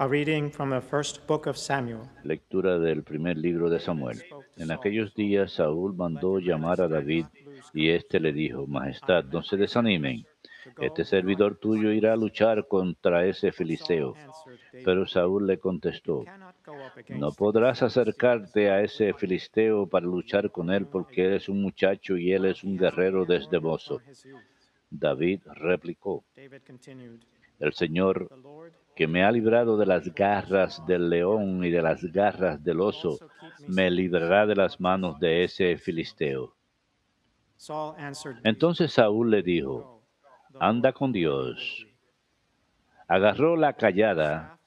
A reading from the first book of Samuel. Lectura del primer libro de Samuel. En aquellos días Saúl mandó llamar a David y éste le dijo, Majestad, no se desanimen. Este servidor tuyo irá a luchar contra ese filisteo. Pero Saúl le contestó, no podrás acercarte a ese filisteo para luchar con él porque él es un muchacho y él es un guerrero desde mozo. David replicó, el Señor que me ha librado de las garras del león y de las garras del oso, me librará de las manos de ese filisteo. Entonces Saúl le dijo, anda con Dios. Agarró la callada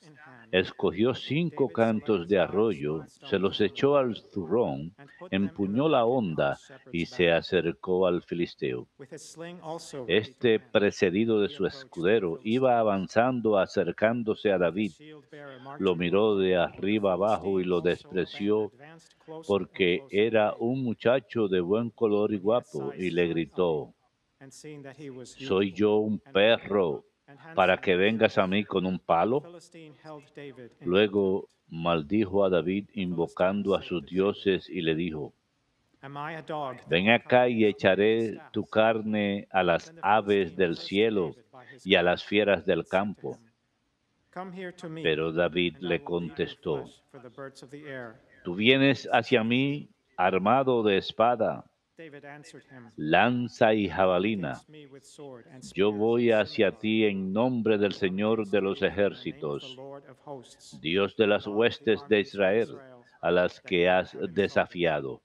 escogió cinco cantos de arroyo, se los echó al zurrón, empuñó la honda y se acercó al filisteo. Este, precedido de su escudero, iba avanzando acercándose a David. Lo miró de arriba abajo y lo despreció porque era un muchacho de buen color y guapo, y le gritó, ¿soy yo un perro para que vengas a mí con un palo? Luego maldijo a David invocando a sus dioses y le dijo, ven acá y echaré tu carne a las aves del cielo y a las fieras del campo. Pero David le contestó, tú vienes hacia mí armado de espada lanza y jabalina. Yo voy hacia ti en nombre del Señor de los ejércitos, Dios de las huestes de Israel, a las que has desafiado.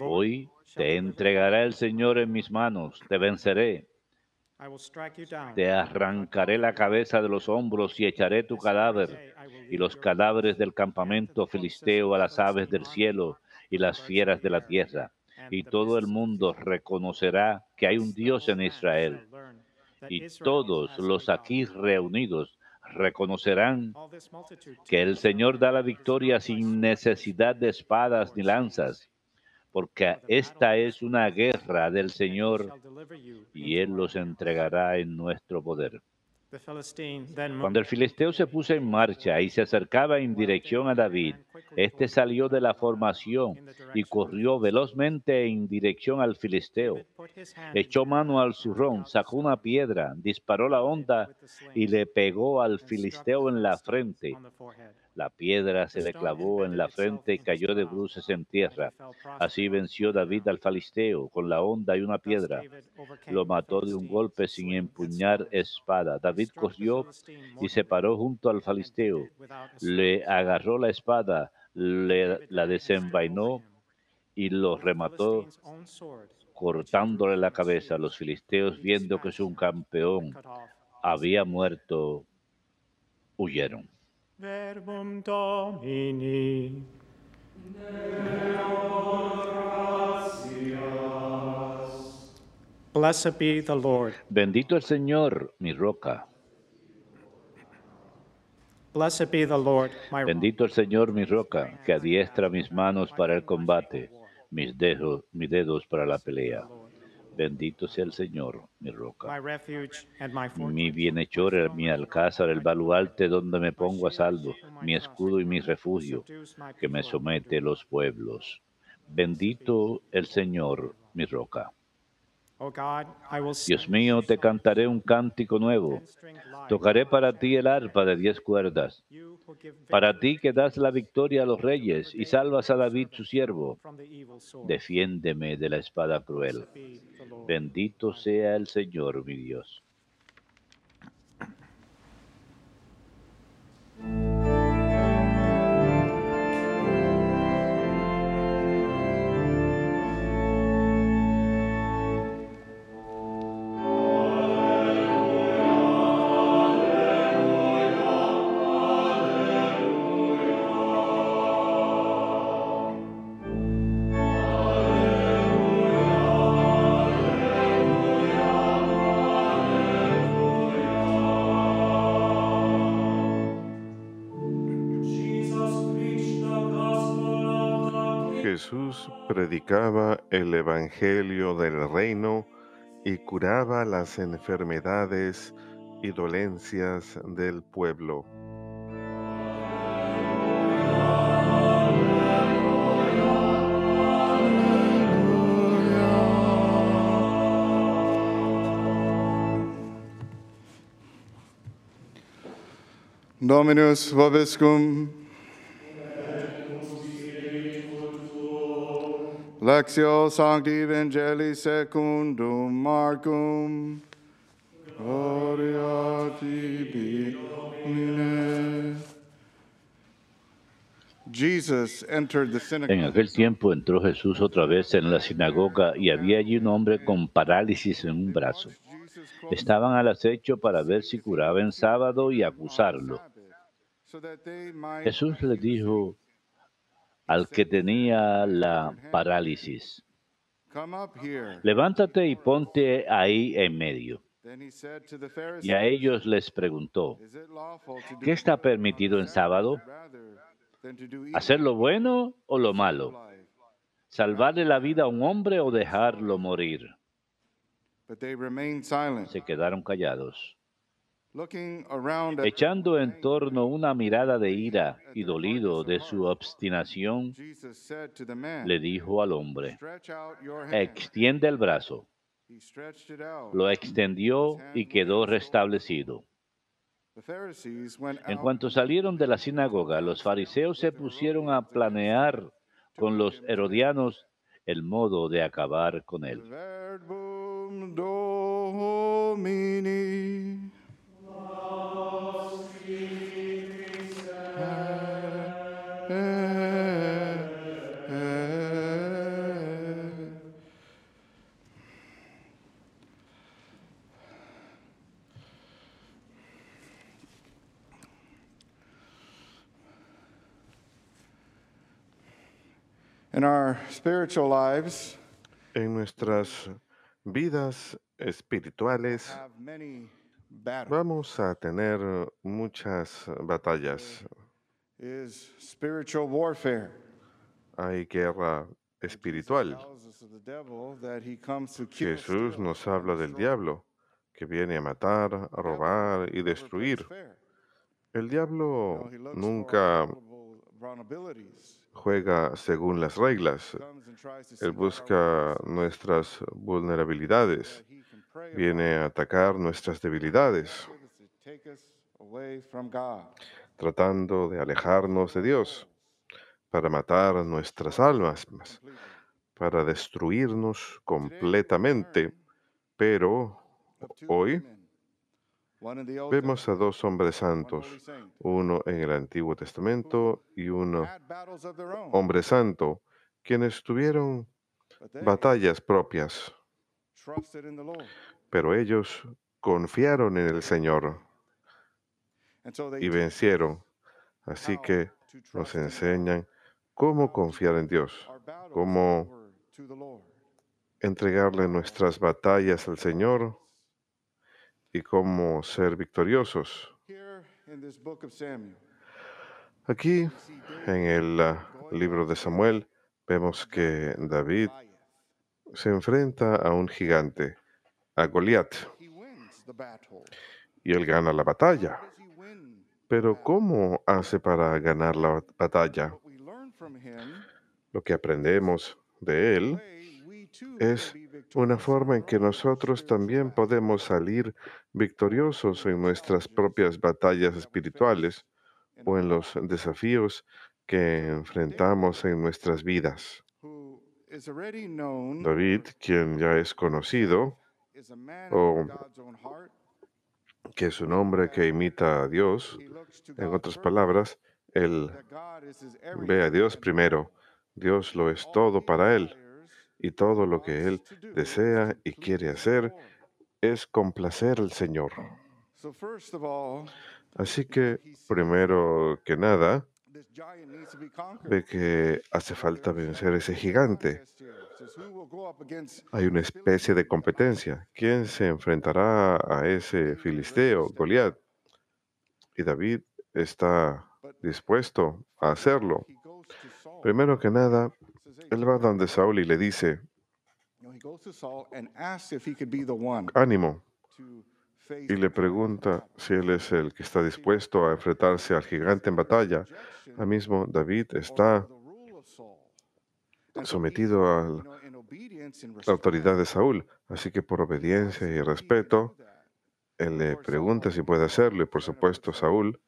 Hoy te entregará el Señor en mis manos, te venceré. Te arrancaré la cabeza de los hombros y echaré tu cadáver y los cadáveres del campamento filisteo a las aves del cielo y las fieras de la tierra, y todo el mundo reconocerá que hay un Dios en Israel. Y todos los aquí reunidos reconocerán que el Señor da la victoria sin necesidad de espadas ni lanzas, porque esta es una guerra del Señor y Él los entregará en nuestro poder. Cuando el filisteo se puso en marcha y se acercaba en dirección a David, éste salió de la formación y corrió velozmente en dirección al filisteo. Echó mano al zurrón, sacó una piedra, disparó la onda y le pegó al filisteo en la frente. La piedra se le clavó en la frente y cayó de bruces en tierra. Así venció David al Filisteo con la honda y una piedra. Lo mató de un golpe sin empuñar espada. David corrió y se paró junto al Filisteo. Le agarró la espada, le, la desenvainó y lo remató cortándole la cabeza. Los filisteos, viendo que su campeón había muerto, huyeron. Verbum Domini. Blessed be the Lord. Bendito el Señor, mi roca. Bendito el Señor, mi roca, que adiestra mis manos para el combate, mis dedos, mis dedos para la pelea. Bendito sea el Señor, mi roca, mi bienhechor, mi alcázar, el baluarte donde me pongo a salvo, mi escudo y mi refugio, que me somete los pueblos. Bendito el Señor, mi roca. Oh Dios mío, te cantaré un cántico nuevo. Tocaré para ti el arpa de diez cuerdas. Para ti que das la victoria a los reyes y salvas a David su siervo. Defiéndeme de la espada cruel. Bendito sea el Señor, mi Dios. Jesús predicaba el Evangelio del reino y curaba las enfermedades y dolencias del pueblo. Dominus vobiscum. Lectio Sancti Evangelii secundum Marcum. Gloria tibi, Domine. En aquel tiempo entró Jesús otra vez en la sinagoga y había allí un hombre con parálisis en un brazo. Estaban al acecho para ver si curaba en sábado y acusarlo. Jesús le dijo al que tenía la parálisis, levántate y ponte ahí en medio. Y a ellos les preguntó, ¿qué está permitido en sábado? ¿Hacer lo bueno o lo malo? ¿Salvarle la vida a un hombre o dejarlo morir? Se quedaron callados, echando en torno una mirada de ira y dolido de su obstinación, le dijo al hombre, extiende el brazo. Lo extendió y quedó restablecido. En cuanto salieron de la sinagoga, los fariseos se pusieron a planear con los herodianos el modo de acabar con él. In our spiritual lives, En nuestras vidas espirituales vamos a tener muchas batallas. Hay guerra espiritual. Jesús nos habla del diablo, que viene a matar, a robar y destruir. El diablo nunca. Juega según las reglas. Él busca nuestras vulnerabilidades. Viene a atacar nuestras debilidades, tratando de alejarnos de Dios, para matar nuestras almas, para destruirnos completamente. Pero hoy men, one in the Old vemos a dos hombres santos, uno en el Antiguo Testamento y uno hombre santo, quienes tuvieron batallas propias, pero ellos confiaron en el Señor y vencieron. Así que nos enseñan cómo confiar en Dios, cómo entregarle nuestras batallas al Señor y cómo ser victoriosos. Aquí, en el ah, libro de Samuel, vemos que David se enfrenta a un gigante, a Goliat, y él gana la batalla. Pero ¿cómo hace para ganar la batalla? Lo que aprendemos de él es una forma en que nosotros también podemos salir victoriosos en nuestras propias batallas espirituales o en los desafíos que enfrentamos en nuestras vidas. David, quien ya es conocido, o que es un hombre que imita a Dios, en otras palabras, él ve a Dios primero. Dios lo es todo para él y todo lo que él desea y quiere hacer es complacer al Señor. Así que, primero que nada, ve que hace falta vencer ese gigante. Contest here. It says, "Who will go up against Hay una especie de competencia. ¿Quién se enfrentará a ese filisteo, Goliat? Y David está dispuesto a hacerlo. Primero que nada, Says, "Hey, él va donde Saúl y le dice, ánimo, y le pregunta si él es el que está dispuesto a enfrentarse al gigante en batalla. Ahora mismo David está sometido a la autoridad de Saúl, así que por obediencia y respeto, él le pregunta si puede hacerlo. Y por supuesto Saúl,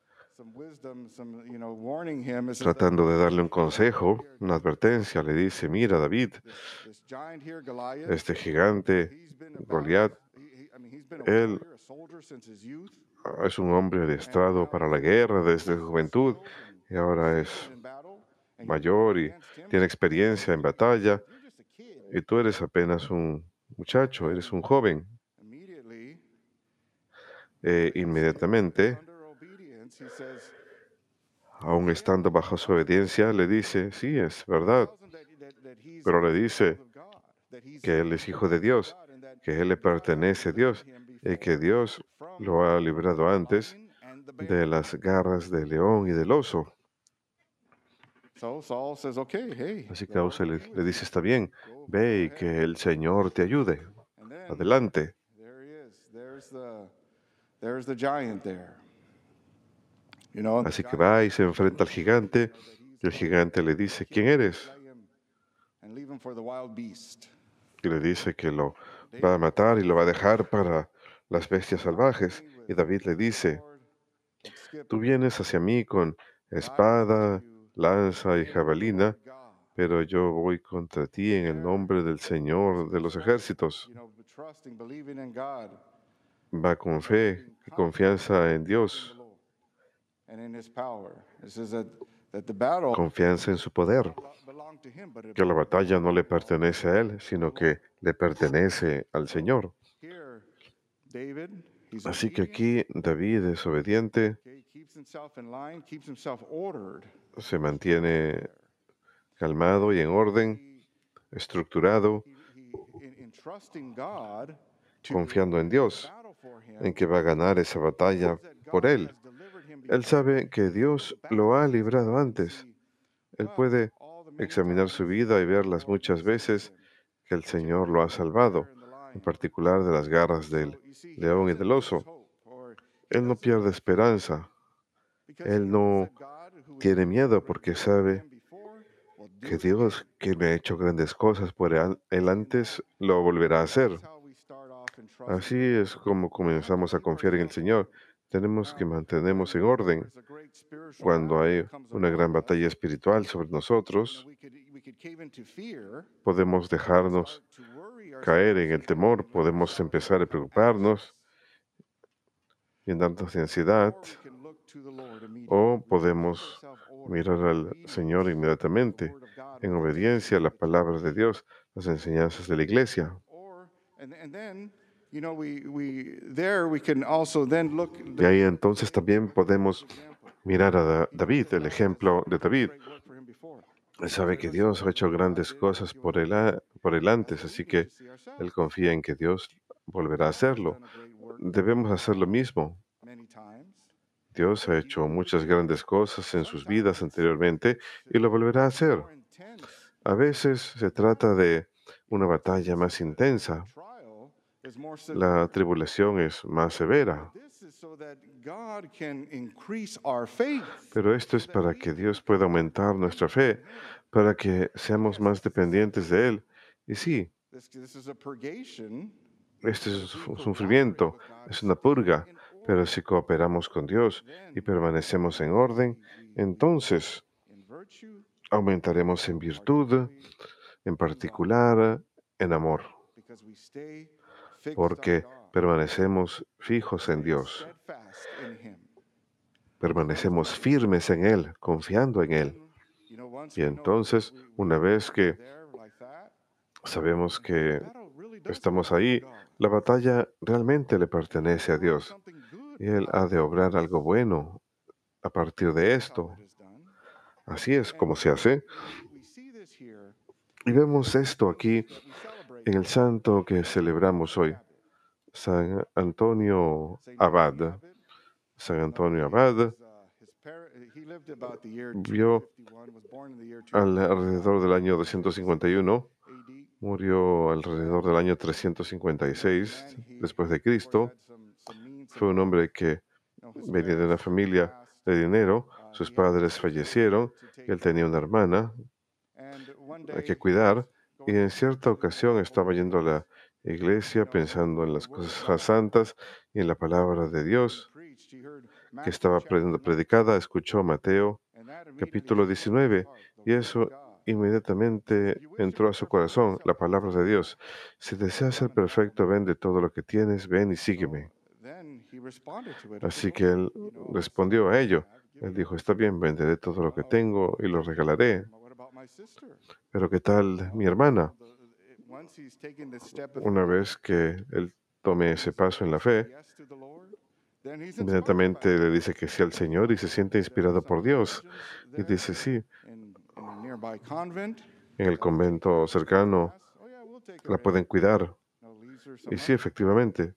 tratando de darle un consejo, una advertencia, le dice, mira David, este gigante Goliat, él es un hombre adiestrado para la guerra desde su juventud y ahora es mayor y tiene experiencia en batalla y tú eres apenas un muchacho, eres un joven. E inmediatamente, aún estando bajo su obediencia, le dice, sí, es verdad, pero le dice que él es hijo de Dios, que él le pertenece a Dios y que Dios lo ha librado antes de las garras del león y del oso. Así que Saúl le, le dice, está bien, ve y que el Señor te ayude. Adelante. Así que va y se enfrenta al gigante y el gigante le dice, ¿quién eres? Y le dice que lo va a matar y lo va a dejar para las bestias salvajes. Y David le dice, tú vienes hacia mí con espada, lanza y jabalina, pero yo voy contra ti en el nombre del Señor de los ejércitos. Va con fe y confianza en Dios, confianza en su poder, que la batalla no le pertenece a él, sino que le pertenece al Señor. Así que aquí David es obediente, se mantiene calmado y en orden, estructurado, confiando en Dios, en que va a ganar esa batalla por él. Él sabe que Dios lo ha librado antes. Él puede examinar su vida y ver las muchas veces que el Señor lo ha salvado, en particular de las garras del león y del oso. Él no pierde esperanza. Él no tiene miedo porque sabe que Dios, que me ha hecho grandes cosas por él antes, lo volverá a hacer. Así es como comenzamos a confiar en el Señor. Tenemos que mantenernos en orden. Cuando hay una gran batalla espiritual sobre nosotros, podemos dejarnos caer en el temor, podemos empezar a preocuparnos, llenarnos de ansiedad, o podemos mirar al Señor inmediatamente en obediencia a la palabra de Dios, las enseñanzas de la iglesia. Y ahí entonces también podemos mirar a David, el ejemplo de David. Él sabe que Dios ha hecho grandes cosas por él, por él antes, así que él confía en que Dios volverá a hacerlo. Debemos hacer lo mismo. Dios ha hecho muchas grandes cosas en sus vidas anteriormente y lo volverá a hacer. A veces se trata de una batalla más intensa. La tribulación es más severa. Pero esto es para que Dios pueda aumentar nuestra fe, para que seamos más dependientes de Él. Y sí, este es un sufrimiento, es una purga, pero si cooperamos con Dios y permanecemos en orden, entonces aumentaremos en virtud, en particular en amor, porque permanecemos fijos en Dios, permanecemos firmes en Él, confiando en Él. Y entonces, una vez que sabemos que estamos ahí, la batalla realmente le pertenece a Dios. Y Él ha de obrar algo bueno a partir de esto. Así es como se hace. Y vemos esto aquí en el santo que celebramos hoy, San Antonio Abad. San Antonio Abad vio alrededor del año 251, murió alrededor del año 356 después de Cristo. Fue un hombre que venía de una familia de dinero, sus padres fallecieron, él tenía una hermana a que cuidar y en cierta ocasión estaba yendo a la iglesia pensando en las cosas santas y en la palabra de Dios que estaba predicada, escuchó Mateo capítulo 19 y eso inmediatamente entró a su corazón, la palabra de Dios. Si deseas ser perfecto, vende todo lo que tienes, ven y sígueme. Así que él respondió a ello. Él dijo, está bien, venderé todo lo que tengo y lo regalaré. Pero ¿qué tal mi hermana? Una vez que él tome ese paso en la fe, inmediatamente le dice que sí al Señor y se siente inspirado por Dios. Y dice, sí, en el convento cercano la pueden cuidar. Y sí, efectivamente,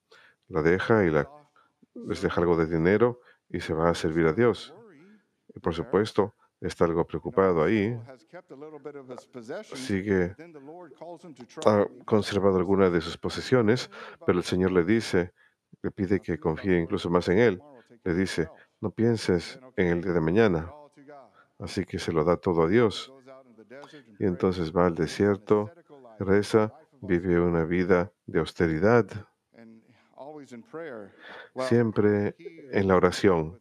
la deja y la, les deja algo de dinero y se va a servir a Dios. Y por supuesto, está algo preocupado ahí. Sigue, ha conservado algunas de sus posesiones, pero el Señor le dice, le pide que confíe incluso más en Él. Le dice, no pienses en el día de mañana. Así que se lo da todo a Dios. Y entonces va al desierto, reza, vive una vida de austeridad, siempre en la oración.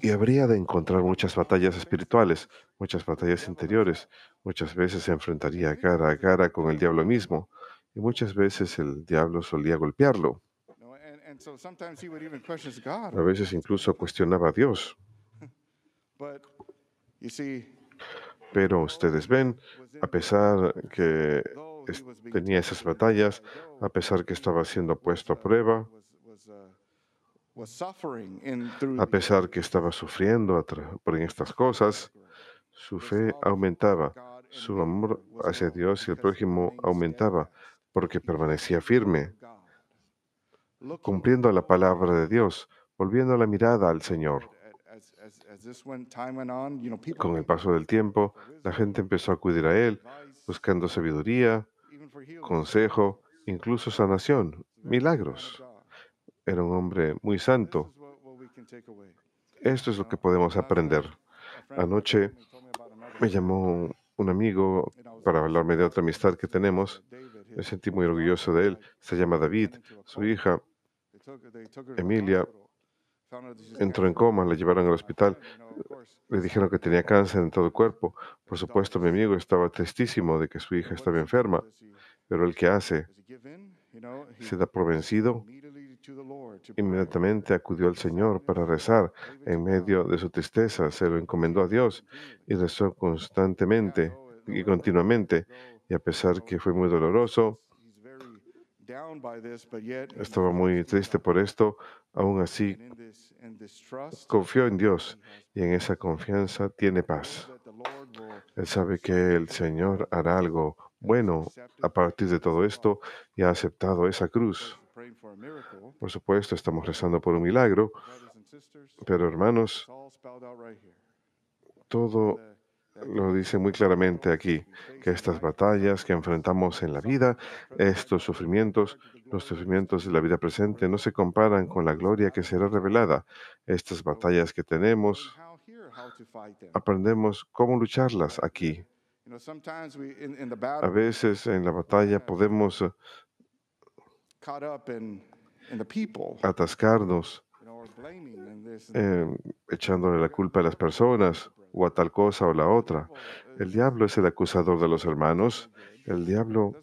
Y habría de encontrar muchas batallas espirituales, muchas batallas interiores. Muchas veces se enfrentaría cara a cara con el diablo mismo. Y muchas veces el diablo solía golpearlo. A veces incluso cuestionaba a Dios. Pero ustedes ven, a pesar que tenía esas batallas, a pesar que estaba siendo puesto a prueba, a pesar que estaba sufriendo por estas cosas, su fe aumentaba, su amor hacia Dios y el prójimo aumentaba porque permanecía firme, cumpliendo la palabra de Dios, volviendo la mirada al Señor. Con el paso del tiempo, la gente empezó a acudir a Él, buscando sabiduría, consejo, incluso sanación, milagros. Era un hombre muy santo. Esto es lo que podemos aprender. Anoche me llamó un amigo para hablarme de otra amistad que tenemos. Me sentí muy orgulloso de él. Se llama David. Su hija, Emilia, entró en coma, la llevaron al hospital. Le dijeron que tenía cáncer en todo el cuerpo. Por supuesto, mi amigo estaba tristísimo de que su hija estaba enferma. Pero el que hace se da por vencido Inmediatamente acudió al Señor para rezar. En medio de su tristeza se lo encomendó a Dios y rezó constantemente y continuamente. Y a pesar que fue muy doloroso, estaba muy triste por esto, aún así confió en Dios y en esa confianza tiene paz. Él sabe que el Señor hará algo bueno a partir de todo esto y ha aceptado esa cruz. Por supuesto, estamos rezando por un milagro, pero hermanos, todo lo dice muy claramente aquí, que estas batallas que enfrentamos en la vida, estos sufrimientos, los sufrimientos de la vida presente no se comparan con la gloria que será revelada. Estas batallas que tenemos, aprendemos cómo lucharlas aquí. A veces en la batalla podemos atascarnos eh, echándole la culpa a las personas o a tal cosa o la otra. El diablo es el acusador de los hermanos. El diablo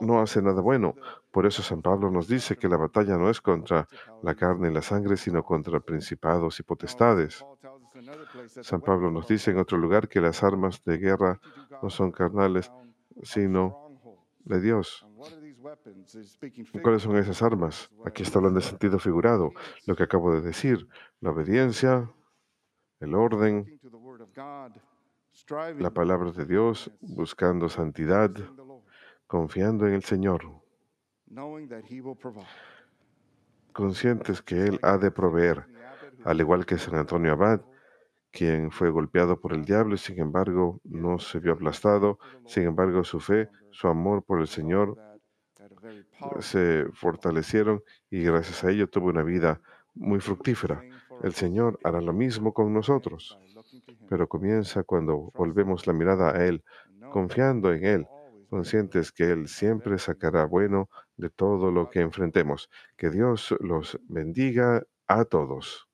no hace nada bueno. Por eso San Pablo nos dice que la batalla no es contra la carne y la sangre, sino contra principados y potestades. San Pablo nos dice en otro lugar que las armas de guerra no son carnales, sino de Dios. ¿Cuáles son esas armas? Aquí está hablando de sentido figurado, lo que acabo de decir, la obediencia, el orden, la palabra de Dios, buscando santidad, confiando en el Señor, conscientes que Él ha de proveer, al igual que San Antonio Abad, quien fue golpeado por el diablo y sin embargo no se vio aplastado, sin embargo su fe, su amor por el Señor se fortalecieron y gracias a ello tuvo una vida muy fructífera. El Señor hará lo mismo con nosotros, pero comienza cuando volvemos la mirada a Él, confiando en Él, conscientes que Él siempre sacará bueno de todo lo que enfrentemos. Que Dios los bendiga a todos.